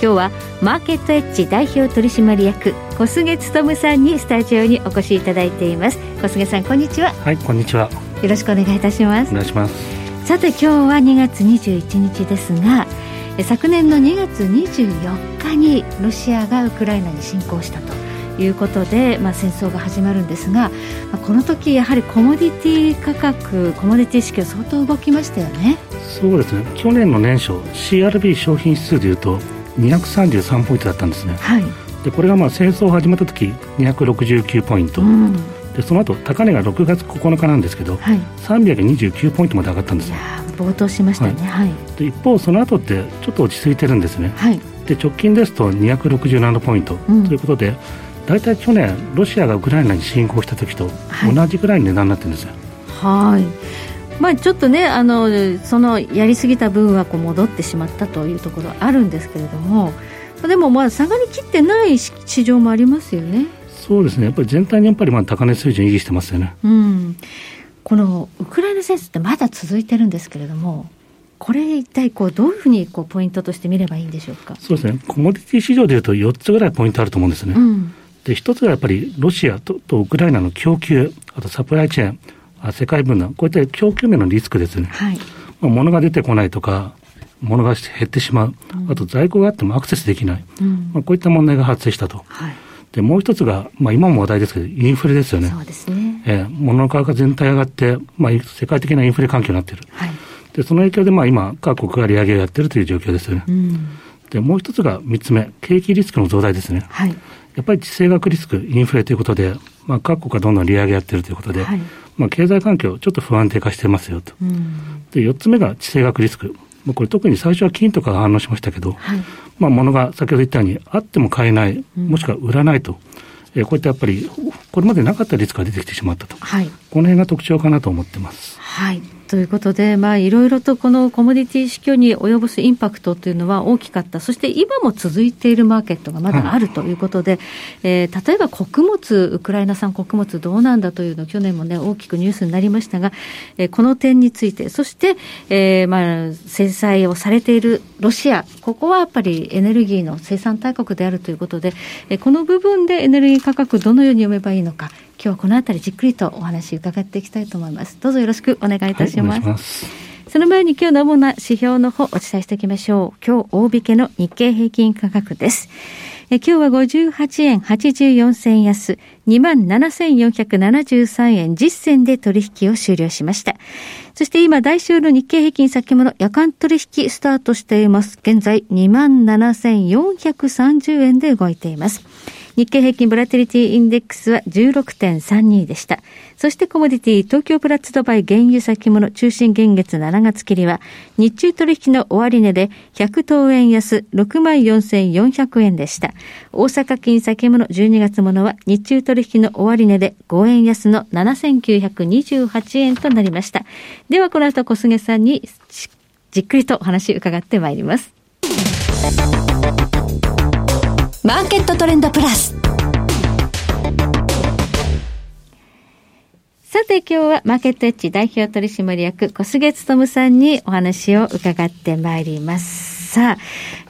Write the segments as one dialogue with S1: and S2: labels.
S1: 今日はマーケットエッジ代表取締役小菅勉さんにスタジオにお越しいただいています。小菅さんこんにちは。
S2: はいこんにちは。
S1: よろしくお願いいたします。
S2: お願いします。
S1: さて今日は2月21日ですが昨年の2月24日にロシアがウクライナに侵攻したということで、まあ、戦争が始まるんですが、まあ、この時やはりコモディティ価格コモディティ市況相当動きましたよね。
S2: そうですね。去年の年初 CRB 商品指数でいうと233ポイントだったんですね、はい、でこれがまあ戦争始まった時269ポイント、うん、でその後高値が6月9日なんですけど、はい、329ポイントまで上がったんですよ。
S1: 冒頭しましたね、はい、
S2: で一方その後ってちょっと落ち着いてるんですね、はい、で直近ですと267ポイント、うん、ということで大体去年、ロシアがウクライナに侵攻した時と同じぐらいの値段になってるんですよ。
S1: はいまあ、ちょっとねあのそのやりすぎた分はこう戻ってしまったというところあるんですけれどもでもまあ下がりきってない市場もありますよね。
S2: そうですね。やっぱり全体にやっぱりまあ高値水準維持してますよね、
S1: うん、このウクライナ戦争ってまだ続いてるんですけれどもこれ一体こうどういうふうにこうポイントとして見ればいいんでしょうか？
S2: そうですね。コモディティ市場でいうと4つぐらいポイントあると思うんですね、うん。で、一つはやっぱりロシアととウクライナの供給、あとサプライチェーン、あ世界分断、こういった供給面のリスクですね。はい、まあ、物が出てこないとか、物が減ってしまう、うん、あと在庫があってもアクセスできない、うん、まあ、こういった問題が発生したと。はい、でもう一つが、まあ、今も話題ですけど、インフレですよね。
S1: そうですね。
S2: えー、物の価格全体上がって、まあ、世界的なインフレ環境になっている。はい、で、その影響で、まあ、今、各国が利上げをやっているという状況ですよね。うん、で、もう一つが三つ目、景気リスクの増大ですね。はい、やっぱり地政学リスク、インフレということで、まあ、各国がどんどん利上げやってるということで、はい、まあ、経済環境、ちょっと不安定化してますよと。うん、で、4つ目が地政学リスク。まあ、これ特に最初は金とかが反応しましたけど、はい、まあ、物が先ほど言ったように、あっても買えない、もしくは売らないと。えー、こういったやっぱり、これまでなかったリスクが出てきてしまったと。はい、この辺が特徴かなと思ってます。
S1: はい。ということで、まあ、いろいろとこのコモディティ市況に及ぼすインパクトというのは大きかった、そして今も続いているマーケットがまだあるということで、はい、えー、例えば穀物、ウクライナ産穀物どうなんだというの、去年もね、大きくニュースになりましたが、えー、この点について、そして、えー、まあ、制裁をされているロシア、ここはやっぱりエネルギーの生産大国であるということで、えー、この部分でエネルギー価格、どのように読めばいいのか、今日はこのあたりじっくりとお話伺っていきたいと思います。どうぞよろしくお願いいたします。はい、ますその前に今日の主な指標の方お伝えしておきましょう。今日大引けの日経平均価格です。え今日は58円84銭安、27,473円実銭で取引を終了しました。そして今、来週の日経平均先物夜間取引スタートしています。現在27,430円で動いています。日経平均ボラティリティインデックスは16.32でした。そしてコモディティ東京プラッツドバイ原油先物中心現月7月切りは日中取引の終値で100等円安64,400円でした。大阪金先物12月ものは日中取引の終値で5円安の7,928円となりました。ではこの後小菅さんにじっくりとお話伺ってまいります。
S3: マーケットトレンドプラス。
S1: さて今日はマーケットエッジ代表取締役小菅勤さんにお話を伺ってまいります。さあ、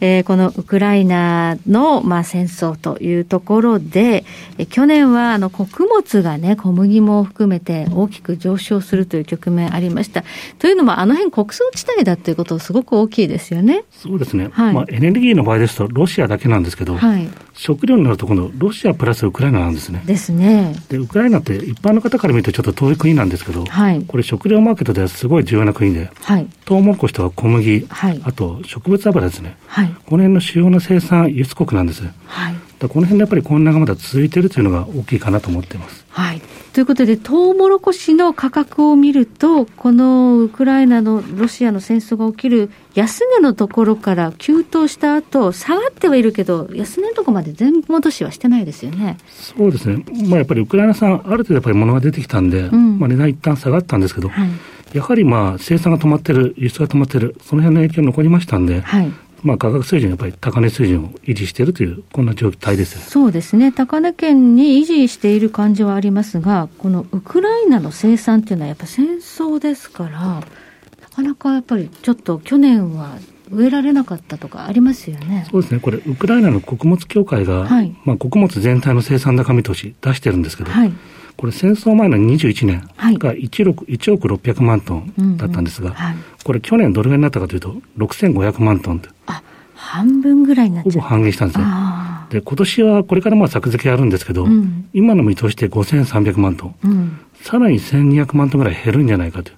S1: えー、このウクライナの、まあ、戦争というところで、え去年はあの穀物がね、小麦も含めて大きく上昇するという局面ありました。というのも、あの辺国葬地帯だということすごく大きいですよね。
S2: そうですね。はい、まあ、エネルギーの場合ですと、ロシアだけなんですけど、はい、食料になると、このロシアプラスウクライナなんですね。
S1: ですね。
S2: で、ウクライナって一般の方から見るとちょっと遠い国なんですけど、はい、これ食料マーケットではすごい重要な国で、はい、トウモロコシとか小麦、はい、あと植物油ですね。はい、この辺の主要な生産輸出国なんです。はい、この辺でやっぱり混乱がまだ続いているというのが大きいかなと思っています。
S1: はい。ということで、トウモロコシの価格を見ると、このウクライナのロシアの戦争が起きる安値のところから急騰した後下がってはいるけど、安値のところまで全戻しはしてないですよね。
S2: そうですね、まあ、やっぱりウクライナ産、ある程度やっぱり物が出てきたんで、うん、まあ、値段一旦下がったんですけど、はい、やはりまあ生産が止まってる、輸出が止まってる、その辺の影響残りましたんで、はい、まあ、価格水準、やっぱり高値水準を維持しているという、こんな状態です。
S1: そうですね、高値圏に維持している感じはありますが、このウクライナの生産っていうのは、やっぱ戦争ですから、なかなかやっぱりちょっと去年は植えられなかったとかありますよね。
S2: そうですね。これ、ウクライナの穀物協会が、はい、まあ、穀物全体の生産高見通し出してるんですけど、はい、これ戦争前の21年が 1, 億1億600万トンだったんですが、はい、これ去年どれぐらいになったかというと、6500万トン
S1: あ、半分ぐらいになっちゃ
S2: ほぼ半減したんですね。で、今年はこれからまあ作付けあるんですけど、うん、今の見通しで5300万トン、うん、さらに1200万トンぐらい減るんじゃないかという。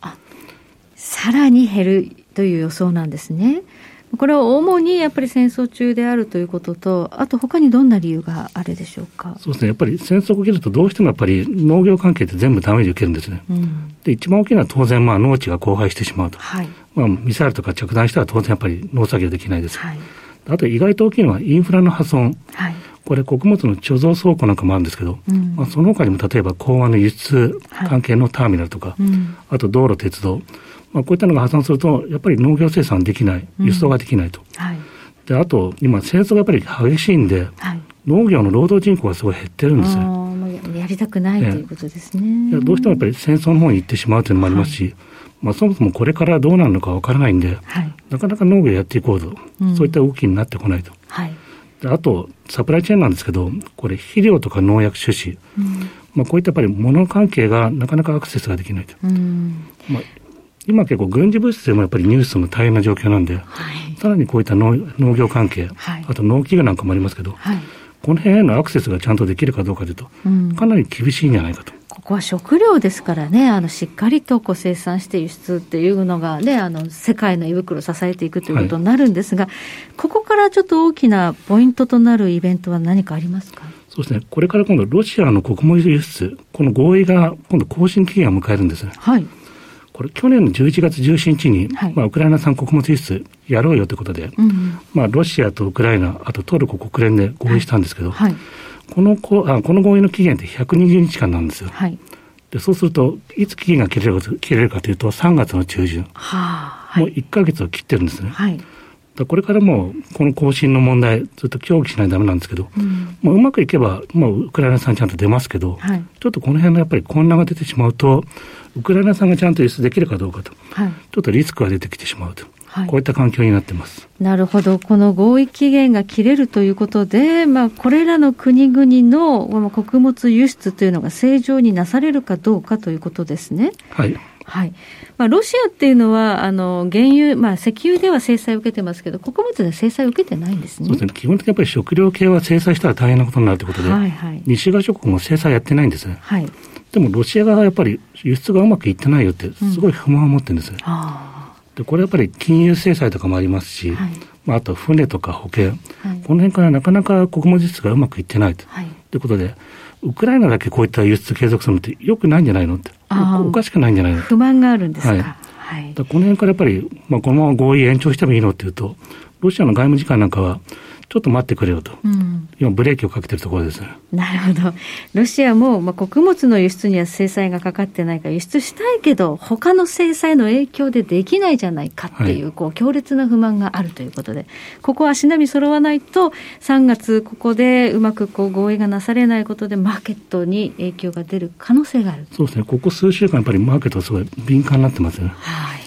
S1: さらに減るという予想なんですね。これは主にやっぱり戦争中であるということと、あと他にどんな理由があるでしょうか？
S2: そうですね、やっぱり戦争が起きると、どうしてもやっぱり農業関係って全部ダメージ受けるんですね。うん、で、一番大きいのは当然、まあ、農地が荒廃してしまうと。はい、まあ、ミサイルとか着弾したら当然やっぱり農作業できないです。はい、あと意外と大きいのはインフラの破損。はい。これ、穀物の貯蔵倉庫なんかもあるんですけど、うん、まあ、その他にも例えば港湾の輸出関係のターミナルとか、はいうん、あと道路、鉄道、まあ、こういったのが破産すると、やっぱり農業生産できない、輸送ができないと。うんはい、であと、今、戦争がやっぱり激しいんで、はい、農業の労働人口がすごい減ってるんですよ。
S1: やりたくない、ね、ということですね。
S2: どうしてもやっぱり戦争の方に行ってしまうというのもありますし、はい、まあ、そもそもこれからどうなるのかわからないんで、はい、なかなか農業やっていこうと、うん、そういった動きになってこないと。はい、であと、サプライチェーンなんですけど、これ、肥料とか農薬種子、うん、まあ、こういったやっぱり物関係がなかなかアクセスができないと。うん、まあ今結構軍事物質でもやっぱりニュースも大変な状況なんで、はい、さらにこういった農農業関係、はい、あと農機具なんかもありますけど、はい、この辺へのアクセスがちゃんとできるかどうかというと、うん、かなり厳しいんじゃないかと。
S1: ここは食料ですからね、あのしっかりとこう生産して輸出っていうのがね、あの世界の胃袋を支えていくということになるんですが、ここからちょっと大きなポイントとなるイベントは何かありますか？
S2: そうですね、これから今度、ロシアの穀物輸出、この合意が今度、更新期限を迎えるんですね。はいこれ、去年の11月17日に、はい、まあ、ウクライナ産穀物輸出やろうよということで、うん、まあ、ロシアとウクライナ、あとトルコ国連で合意したんですけど、はい。はい、このこあこの合意の期限って120日間なんですよ。でそうすると、いつ期限が切れるか切れるかというと、3月の中旬、はあ、もう1か月を切ってるんですね。これからもこの更新の問題、ずっと協議しないとだめなんですけど、うん、まあ、うまくいけば、まあ、ウクライナ産ちゃんと出ますけど、はい、ちょっとこの辺のやっぱり混乱が出てしまうと、ウクライナ産がちゃんと輸出できるかどうかと、はい、ちょっとリスクが出てきてしまうと。はい、こういった環境になってます。
S1: なるほど、この合意期限が切れるということで、まあ、これらの国々の穀物輸出というのが正常になされるかどうかということですね。
S2: はい
S1: はい。まあ、ロシアっていうのは、あの原油、まあ、石油では制裁を受けてますけど、穀物で制裁を受けてないんですね。
S2: そうですね。基本的にやっぱり食料系は制裁したら大変なことになるということで、はいはい、西側諸国も制裁やってないんです。はい。でもロシア側はやっぱり輸出がうまくいってないよって、すごい不満を持ってるんです、うん、でこれやっぱり金融制裁とかもありますし、はい、まあ、あと船とか保険、はい、この辺からなかなか穀物輸出がうまくいってないと、はい、いうことで、ウクライナだけこういった輸出継続するのってよくないんじゃないのって、おかしくないんじゃないの？
S1: 不満があるんですか？はい。
S2: はい、この辺からやっぱり、まあ、このまま合意延長してもいいのっていうと、ロシアの外務次官なんかは、ちょっと待ってくれよと、うん、今、ブレーキをかけてるところです。
S1: なるほど、ロシアも、まあ、穀物の輸出には制裁がかかってないから、輸出したいけど、他の制裁の影響でできないじゃないかっていう、はい、こう強烈な不満があるということで、ここは足並み揃わないと、3月、ここでうまくこう合意がなされないことで、マーケットに影響が出る可能性がある。
S2: そうですね、ここ数週間、やっぱりマーケットはすごい敏感になってますね。
S1: はい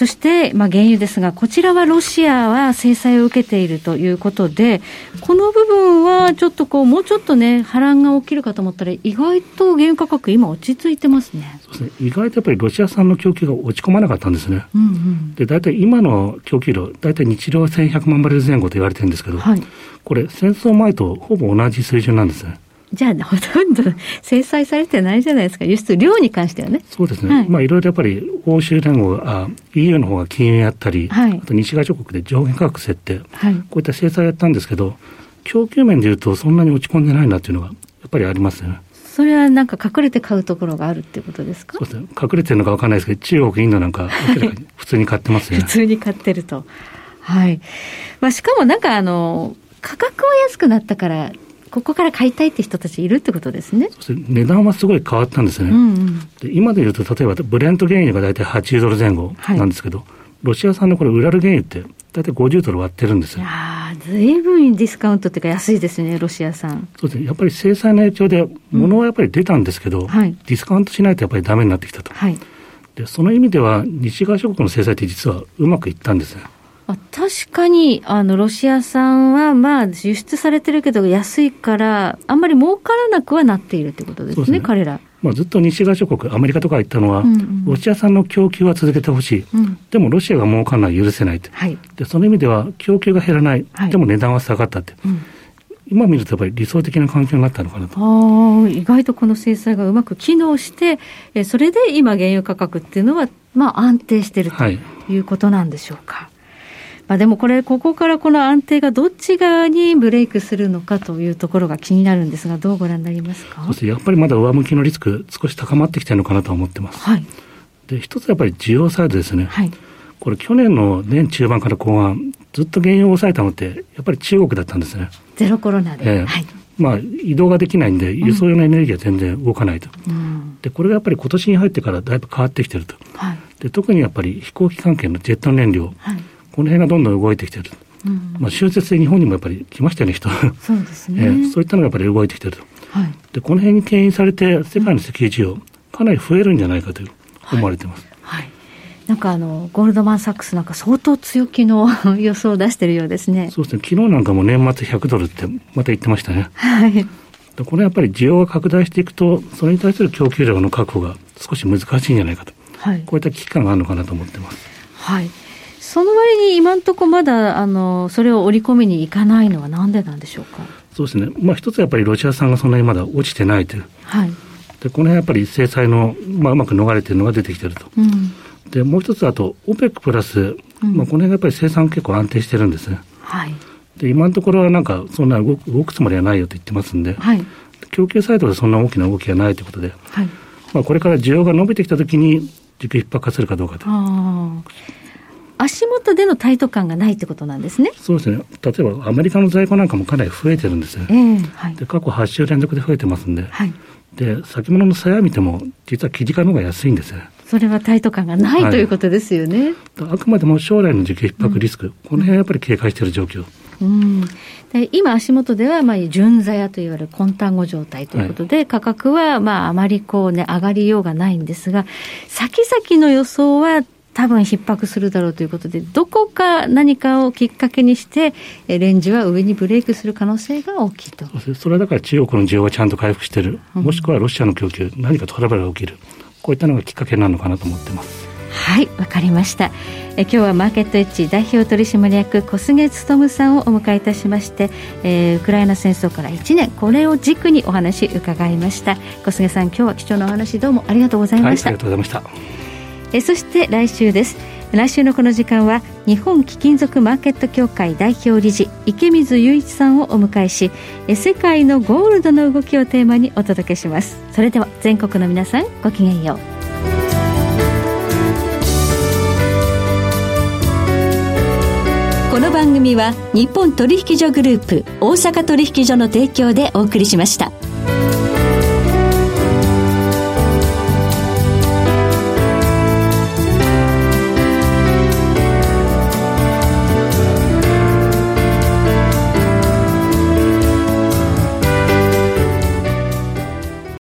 S1: そして、まあ、原油ですが、こちらはロシアは制裁を受けているということで、この部分はちょっとこう、もうちょっとね、波乱が起きるかと思ったら、意外と原油価格、今、落ち着いてますね
S2: そうですね意外とやっぱりロシア産の供給が落ち込まなかったんですね。うんうん、で大体今の供給量、大体日量1100万バレル前後と言われてるんですけど、はい、これ、戦争前とほぼ同じ水準なんですね。
S1: じゃあ、ほとんど制裁されてないじゃないですか、輸出量に関してはね。
S2: そうですね、はい、まあ、いろいろやっぱり欧州連合あ、EU の方が禁輸やったり、はい、あと西側諸国で上限価格設定、はい、こういった制裁やったんですけど、供給面でいうと、そんなに落ち込んでないなっていうのが、やっぱりありますよね。
S1: それはなんか隠れて買うところがあるっていうことですか？
S2: そうですね。隠れてるのか分かんないですけど、中国、インドなんか、普通に買ってますよ
S1: ね。普通に買ってると。はい。まあ、しかもなんかあの、価格は安くなったから、ここから買いたいって人たちいるってことですね。
S2: 値段はすごい変わったんですね。うんうん、で今で言うと、例えばブレント原油が大体80ドル前後なんですけど、はい、ロシア産のこれ、ウラル原油って大体50ドル割ってるんですよ。い
S1: やずいぶんディスカウントっていうか安いですね、ロシア産。
S2: そうですね。やっぱり制裁の影響で、物はやっぱり出たんですけど、うんはい、ディスカウントしないとやっぱりダメになってきたと。はい、で、その意味では、西側諸国の制裁って実はうまくいったんですね。
S1: 確かに、あの、ロシア産は、まあ、輸出されてるけど安いから、あんまり儲からなくはなっているってことですね、すね。彼ら。
S2: まあ、ずっと西側諸国、アメリカとか言ったのは、うんうん、ロシア産の供給は続けてほしい、うん、でもロシアが儲かるのは許せないと、はい、でその意味では供給が減らない、はい、でも値段は下がったって、うん、今見るとやっぱり理想的な環境になったのかなと。
S1: あ意外とこの制裁がうまく機能して、えそれで今、原油価格っていうのは、まあ、安定しているとい。うことなんでしょうか。はいまあ、でもこれ、ここからこの安定がどっち側にブレイクするのかというところが気になるんですが、どうご覧になりますか？
S2: やっぱりまだ上向きのリスク、少し高まってきてるのかなと思ってます。はい、で一つやっぱり需要サイドですね。はい、これ、去年の年中盤から後半、ずっと原油を抑えたのって、やっぱり中国だったんですね。
S1: ゼロコロナで。えー、はい。
S2: まあ、移動ができないんで、輸送用のエネルギーは全然動かないと、うん、でこれがやっぱり今年に入ってからだいぶ変わってきてると、はい、で特にやっぱり飛行機関係のジェット燃料、はい、この辺がどんどん動いてきてる。うん、まあ、終節で日本にもやっぱり来ましたよね、人。
S1: そうですね。えー、
S2: そういったのがやっぱり動いてきてると。はい、で、この辺に牽引されて、世界の石油需要、かなり増えるんじゃないかと思われてます。
S1: はい、はい、なんかあの、ゴールドマン・サックスなんか相当強気の 予想を出してるようですね。
S2: そうですね。昨日なんかも年末100ドルってまた言ってましたね。はい。これやっぱり需要が拡大していくと、それに対する供給量の確保が少し難しいんじゃないかと。はい。こういった危機感があるのかなと思ってます。
S1: はい。その割に今のところまだあのそれを織り込みにいかないのはなんでなんでしょうか？
S2: そうですね。まあ一つやっぱりロシア産がそんなにまだ落ちてないという。はい。でこの辺やっぱり制裁のまあうまく逃れているのが出てきてると。うん、でもう一つあと OPEC プラス、うん、まあこの辺がやっぱり生産結構安定してるんですね。はい。で今のところはなんかそんな動く動くつもりはないよと言ってますんで。はい。供給サイドでそんな大きな動きがないということで。はい。まあこれから需要が伸びてきたときに需給逼迫化するかどうかと。
S1: 足元でのタイト感がないってことなんですね。
S2: そうですね。例えばアメリカの在庫なんかもかなり増えてるんですよ。えーはい、で過去8週連続で増えてますんで。はい、で先物の鞘見ても実は生地価の方が安いんですよ。
S1: それはタイト感がない、はい、ということですよね。
S2: あくまでも将来の需給逼迫リスク、うん、この辺はやっぱり警戒している状況。うん、
S1: で今、足元では、まあ、純座屋といわれる混単語状態ということで、はい、価格は、まあ、あまりこうね、上がりようがないんですが、先々の予想は多分逼迫するだろうということで、どこか何かをきっかけにして、レンジは上にブレイクする可能性が大きいと。
S2: それはだから中国の需要がちゃんと回復している、もしくはロシアの供給、何かトラブルが起きる、こういったのがきっかけなのかなと思ってます。
S1: はい、わかりました。え今日はマーケットエッジ代表取締役小菅勉さんをお迎えいたしまして、えー、ウクライナ戦争から1年これを軸にお話伺いました小菅さん今日は貴重なお話どうもありがとうございました、
S2: はい、ありがとうございました
S1: えそして来週です。来週のこの時間は日本貴金属マーケット協会代表理事池水雄一さんをお迎えし世界のゴールドの動きをテーマにお届けします。それでは全国の皆さんごきげんよう。この番組は日本取引所グループ大阪取引所の提供でお送りしました。